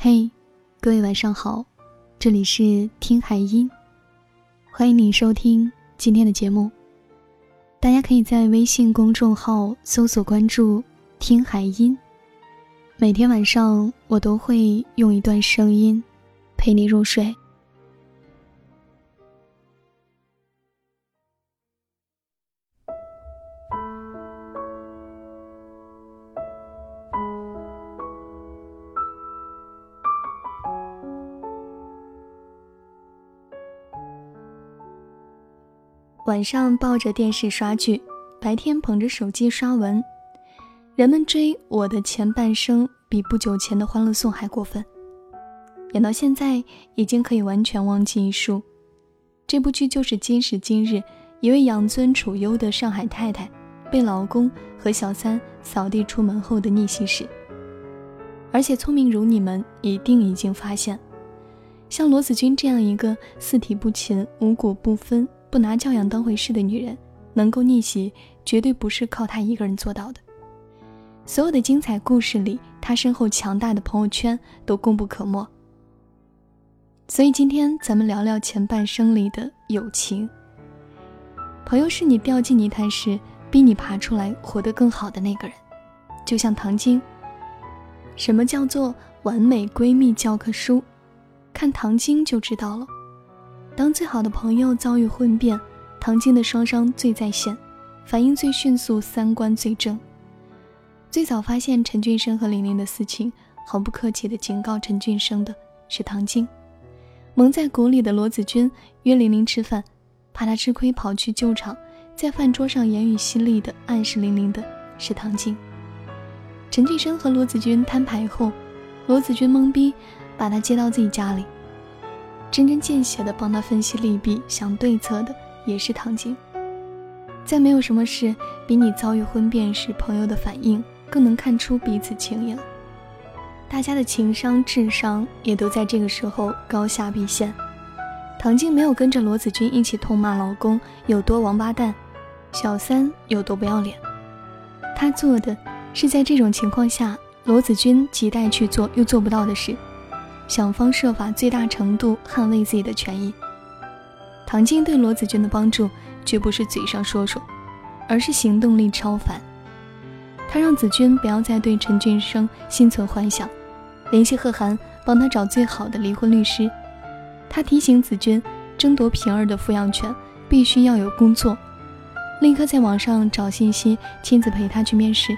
嘿，各位晚上好，这里是听海音，欢迎你收听今天的节目。大家可以在微信公众号搜索关注“听海音”，每天晚上我都会用一段声音陪你入睡。晚上抱着电视刷剧，白天捧着手机刷文，人们追《我的前半生》比不久前的《欢乐颂》还过分。演到现在，已经可以完全忘记一书。这部剧就是今时今日一位养尊处优的上海太太被老公和小三扫地出门后的逆袭史。而且聪明如你们，一定已经发现，像罗子君这样一个四体不勤、五谷不分。不拿教养当回事的女人，能够逆袭，绝对不是靠她一个人做到的。所有的精彩故事里，她身后强大的朋友圈都功不可没。所以今天咱们聊聊前半生里的友情。朋友是你掉进泥潭时逼你爬出来活得更好的那个人，就像唐晶。什么叫做完美闺蜜教科书？看唐晶就知道了。当最好的朋友遭遇婚变，唐晶的双商最在线，反应最迅速，三观最正。最早发现陈俊生和玲玲的私情，毫不客气地警告陈俊生的是唐晶。蒙在鼓里的罗子君约玲玲吃饭，怕她吃亏跑去救场，在饭桌上言语犀利地暗示玲玲的是唐晶。陈俊生和罗子君摊牌后，罗子君懵逼，把他接到自己家里。针针见血地帮他分析利弊、想对策的也是唐晶。再没有什么事比你遭遇婚变时朋友的反应更能看出彼此情谊了。大家的情商、智商也都在这个时候高下毕现。唐晶没有跟着罗子君一起痛骂老公有多王八蛋，小三有多不要脸。她做的是在这种情况下，罗子君急待去做又做不到的事。想方设法最大程度捍卫自己的权益。唐晶对罗子君的帮助绝不是嘴上说说，而是行动力超凡。他让子君不要再对陈俊生心存幻想，联系贺涵帮他找最好的离婚律师。他提醒子君，争夺平儿的抚养权必须要有工作，立刻在网上找信息，亲自陪他去面试。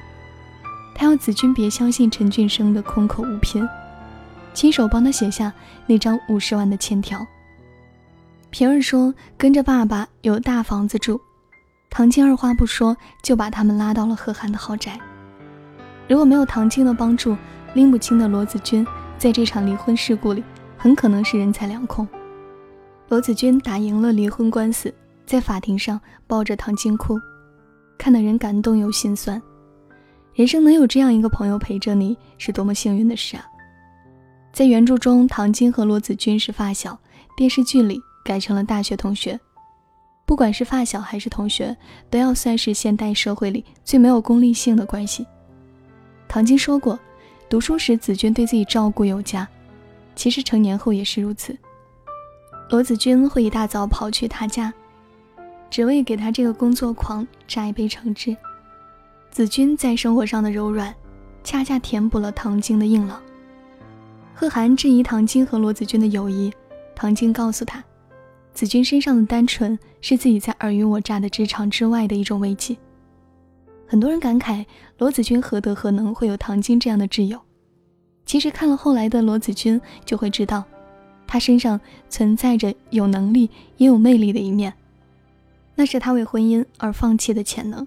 他要子君别相信陈俊生的空口无凭。亲手帮他写下那张五十万的欠条。平儿说跟着爸爸有大房子住，唐晶二话不说就把他们拉到了贺涵的豪宅。如果没有唐晶的帮助，拎不清的罗子君在这场离婚事故里很可能是人财两空。罗子君打赢了离婚官司，在法庭上抱着唐晶哭，看得人感动又心酸。人生能有这样一个朋友陪着你，是多么幸运的事啊！在原著中，唐晶和罗子君是发小，电视剧里改成了大学同学。不管是发小还是同学，都要算是现代社会里最没有功利性的关系。唐晶说过，读书时子君对自己照顾有加，其实成年后也是如此。罗子君会一大早跑去他家，只为给他这个工作狂榨一杯橙汁。子君在生活上的柔软，恰恰填补了唐晶的硬朗。贺涵质疑唐晶和罗子君的友谊，唐晶告诉他，子君身上的单纯是自己在尔虞我诈的职场之外的一种慰藉。很多人感慨罗子君何德何能会有唐晶这样的挚友，其实看了后来的罗子君就会知道，他身上存在着有能力也有魅力的一面，那是他为婚姻而放弃的潜能。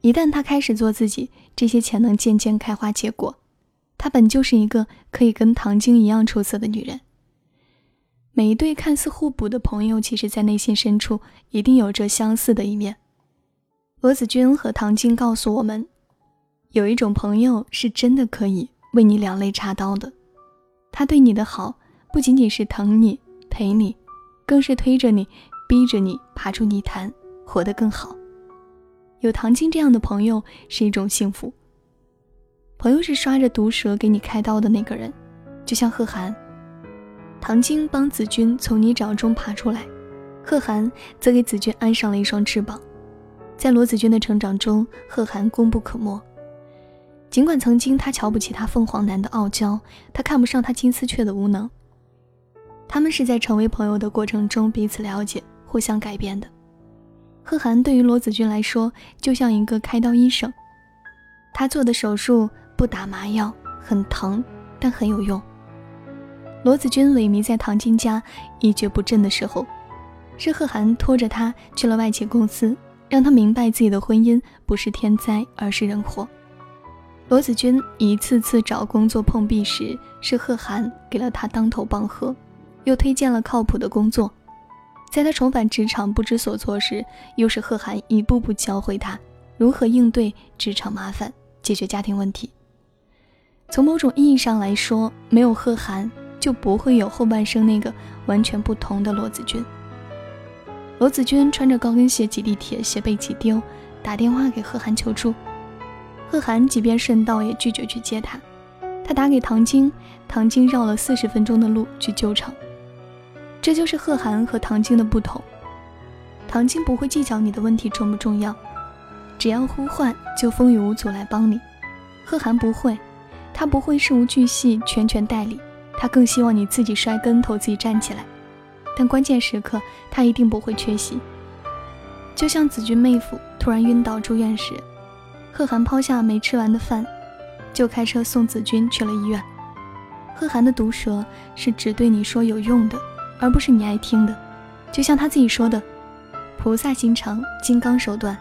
一旦他开始做自己，这些潜能渐渐开花结果。她本就是一个可以跟唐晶一样出色的女人。每一对看似互补的朋友，其实在内心深处一定有着相似的一面。罗子君和唐晶告诉我们，有一种朋友是真的可以为你两肋插刀的。他对你的好，不仅仅是疼你、陪你，更是推着你、逼着你爬出泥潭，活得更好。有唐晶这样的朋友，是一种幸福。朋友是刷着毒蛇给你开刀的那个人，就像贺涵，唐晶帮子君从泥沼中爬出来，贺涵则给子君安上了一双翅膀。在罗子君的成长中，贺涵功不可没。尽管曾经他瞧不起他凤凰男的傲娇，他看不上他金丝雀的无能。他们是在成为朋友的过程中彼此了解、互相改变的。贺涵对于罗子君来说，就像一个开刀医生。他做的手术不打麻药，很疼，但很有用。罗子君萎靡在唐晶家一蹶不振的时候，是贺涵拖着他去了外企公司，让他明白自己的婚姻不是天灾，而是人祸。罗子君一次次找工作碰壁时，是贺涵给了他当头棒喝，又推荐了靠谱的工作。在他重返职场不知所措时，又是贺涵一步步教会他如何应对职场麻烦、解决家庭问题。从某种意义上来说，没有贺涵，就不会有后半生那个完全不同的罗子君。罗子君穿着高跟鞋挤地铁，鞋被挤丢，打电话给贺涵求助。贺涵即便顺道也拒绝去接他，他打给唐晶，唐晶绕了四十分钟的路去救场。这就是贺涵和唐晶的不同。唐晶不会计较你的问题重不重要，只要呼唤就风雨无阻来帮你。贺涵不会，他不会事无巨细全权代理，他更希望你自己摔跟头自己站起来。但关键时刻他一定不会缺席。就像子君妹夫突然晕倒住院时。贺涵抛下没吃完的饭，就开车送子君去了医院。贺涵的毒舌是只对你说有用的，而不是你爱听的。就像他自己说的：“菩萨心肠，金刚手段。”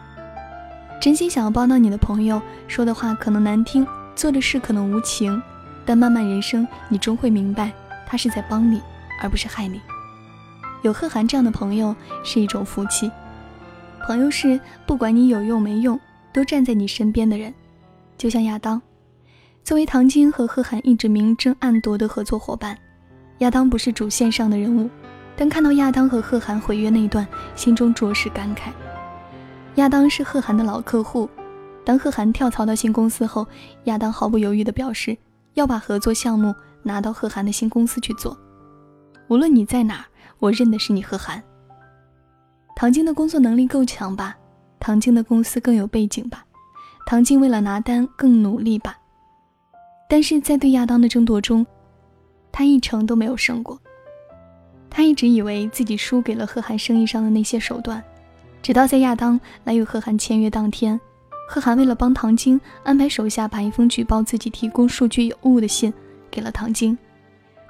真心想要帮到你的朋友，说的话可能难听，做的事可能无情，但漫漫人生，你终会明白，他是在帮你，而不是害你。有贺涵这样的朋友是一种福气。朋友是不管你有用没用。都站在你身边的人，就像亚当，作为唐晶和贺涵一直明争暗夺的合作伙伴，亚当不是主线上的人物，但看到亚当和贺涵毁约那一段，心中着实感慨。亚当是贺涵的老客户，当贺涵跳槽到新公司后，亚当毫不犹豫地表示要把合作项目拿到贺涵的新公司去做，无论你在哪，我认的是你贺涵。唐晶的工作能力够强吧？唐晶的公司更有背景吧，唐晶为了拿单更努力吧。但是在对亚当的争夺中，他一成都没有胜过。他一直以为自己输给了贺涵生意上的那些手段，直到在亚当来与贺涵签约当天，贺涵为了帮唐晶安排手下把一封举报自己提供数据有误的信给了唐晶，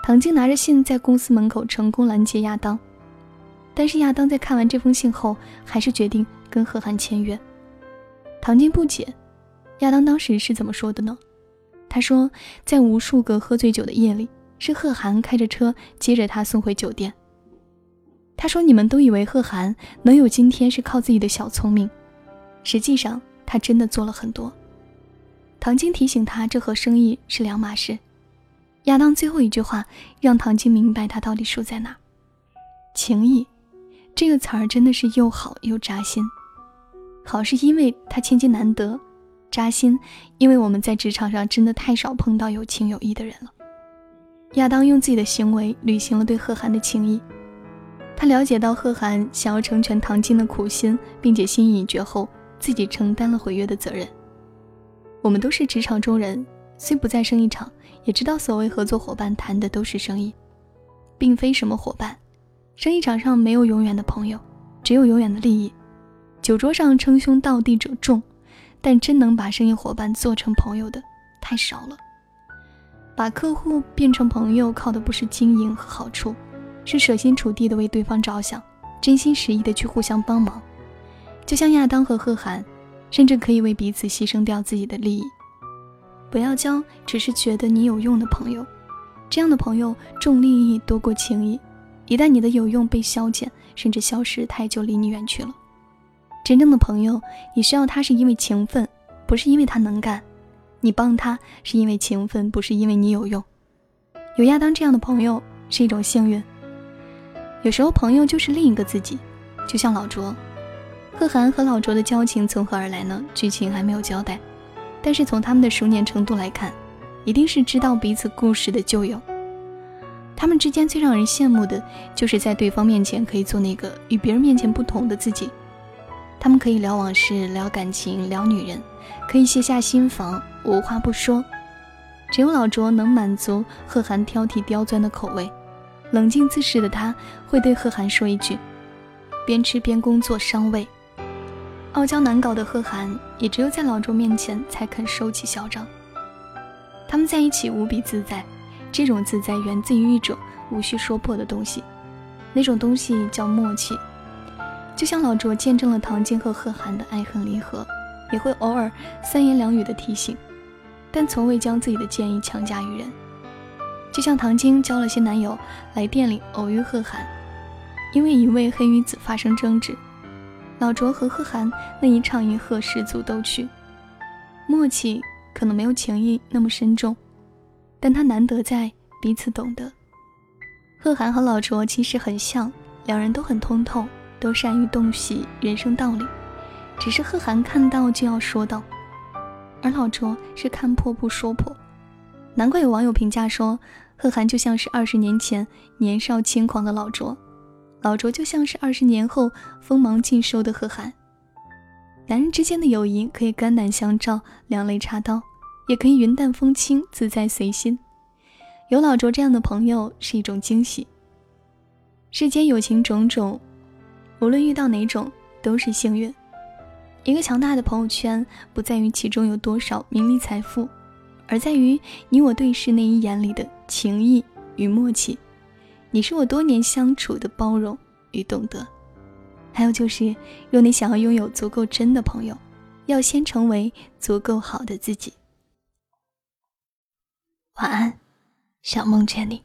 唐晶拿着信在公司门口成功拦截亚当。但是亚当在看完这封信后，还是决定。跟贺涵签约，唐晶不解，亚当当时是怎么说的呢？他说，在无数个喝醉酒的夜里，是贺涵开着车接着他送回酒店。他说，你们都以为贺涵能有今天是靠自己的小聪明，实际上他真的做了很多。唐晶提醒他，这和生意是两码事。亚当最后一句话让唐晶明白他到底输在哪，情谊这个词儿真的是又好又扎心。好是因为他千金难得，扎心，因为我们在职场上真的太少碰到有情有义的人了。亚当用自己的行为履行了对贺涵的情谊，他了解到贺涵想要成全唐晶的苦心，并且心意已决后，自己承担了毁约的责任。我们都是职场中人，虽不在生意场，也知道所谓合作伙伴谈的都是生意，并非什么伙伴。生意场上没有永远的朋友，只有永远的利益。酒桌上称兄道弟者众，但真能把生意伙伴做成朋友的太少了。把客户变成朋友，靠的不是经营和好处，是舍心处地的为对方着想，真心实意的去互相帮忙。就像亚当和贺涵，甚至可以为彼此牺牲掉自己的利益。不要交只是觉得你有用的朋友，这样的朋友重利益多过情谊。一旦你的有用被消减，甚至消失，他也就离你远去了。真正的朋友，你需要他是因为情分，不是因为他能干；你帮他是因为情分，不是因为你有用。有亚当这样的朋友是一种幸运。有时候朋友就是另一个自己，就像老卓、贺涵和老卓的交情从何而来呢？剧情还没有交代，但是从他们的熟年程度来看，一定是知道彼此故事的旧友，他们之间最让人羡慕的，就是在对方面前可以做那个与别人面前不同的自己。他们可以聊往事、聊感情、聊女人，可以卸下心防，无话不说。只有老卓能满足贺涵挑剔刁钻的口味，冷静自持的他会对贺涵说一句：“边吃边工作伤胃。”傲娇难搞的贺涵也只有在老卓面前才肯收起嚣张。他们在一起无比自在，这种自在源自于一种无需说破的东西，那种东西叫默契。就像老卓见证了唐晶和贺涵的爱恨离合，也会偶尔三言两语的提醒。但从未将自己的建议强加于人，就像唐晶交了些男友来店里偶遇贺涵，因为一位黑鱼子发生争执，老卓和贺涵那一唱一和十足都去。默契可能没有情谊那么深重，但他难得在彼此懂得。贺涵和老卓其实很像，两人都很通透，都善于洞悉人生道理，只是贺涵看到就要说道。而老卓是看破不说破，难怪有网友评价说，贺涵就像是二十年前年少轻狂的老卓，老卓就像是二十年后锋芒尽收的贺涵。男人之间的友谊可以肝胆相照、两肋插刀，也可以云淡风轻、自在随心。有老卓这样的朋友是一种惊喜。世间友情种种，无论遇到哪种，都是幸运。一个强大的朋友圈，不在于其中有多少名利财富，而在于你我对视那一眼里的情谊与默契。你是我多年相处的包容与懂得。还有就是，若你想要拥有足够真的朋友，要先成为足够好的自己。晚安，想梦见你。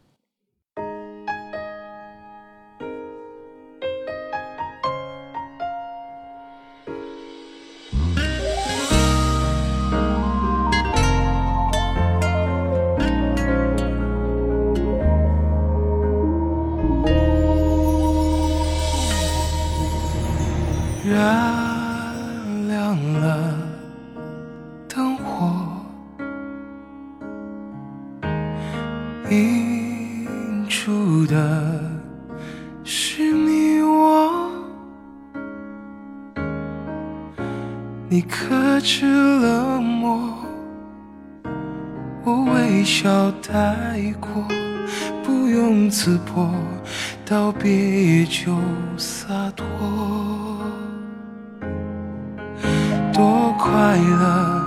你克制冷漠，我微笑带过，不用刺破，道别也就洒脱，多快乐，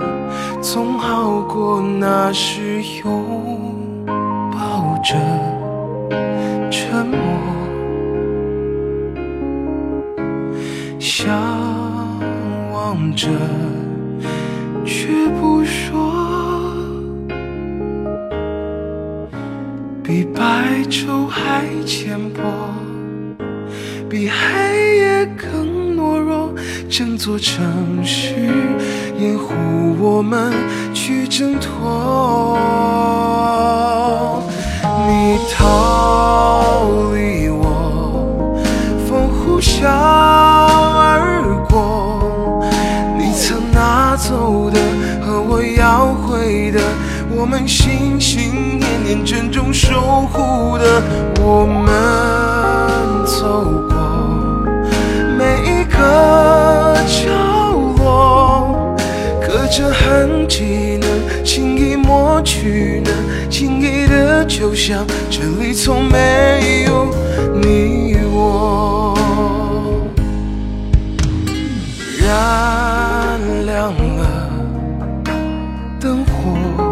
总好过那时拥抱。着沉默，向着却不说，比白昼还浅薄，比黑夜更懦弱。整座城市掩护我们去挣脱。你逃离我，风呼啸而过。走的和我要回的，我们心心念念珍重守护的，我们走过每一个角落，刻着痕迹呢，轻易抹去呢。轻易的，就像这里从没有你我，我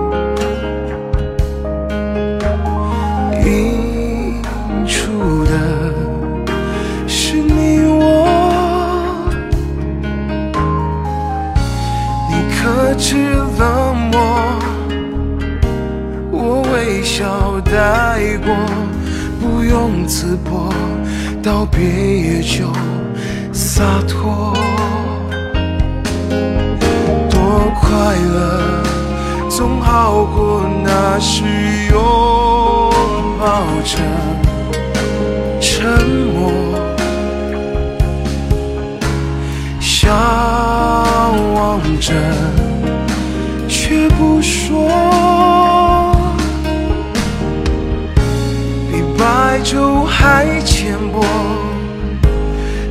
是拥抱着沉默，笑望着却不说。比白昼还浅薄，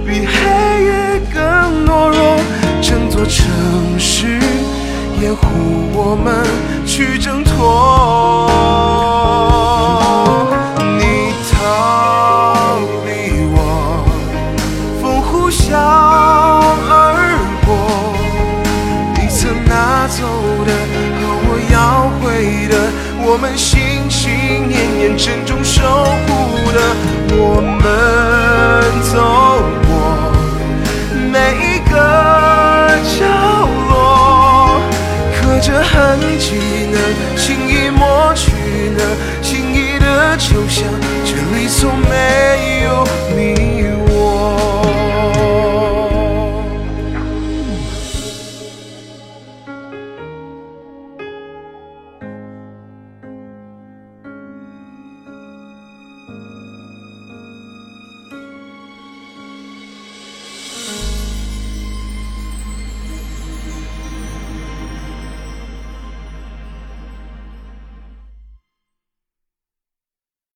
比黑夜更懦弱。整座城市掩护我们去挣脱。就像这里从没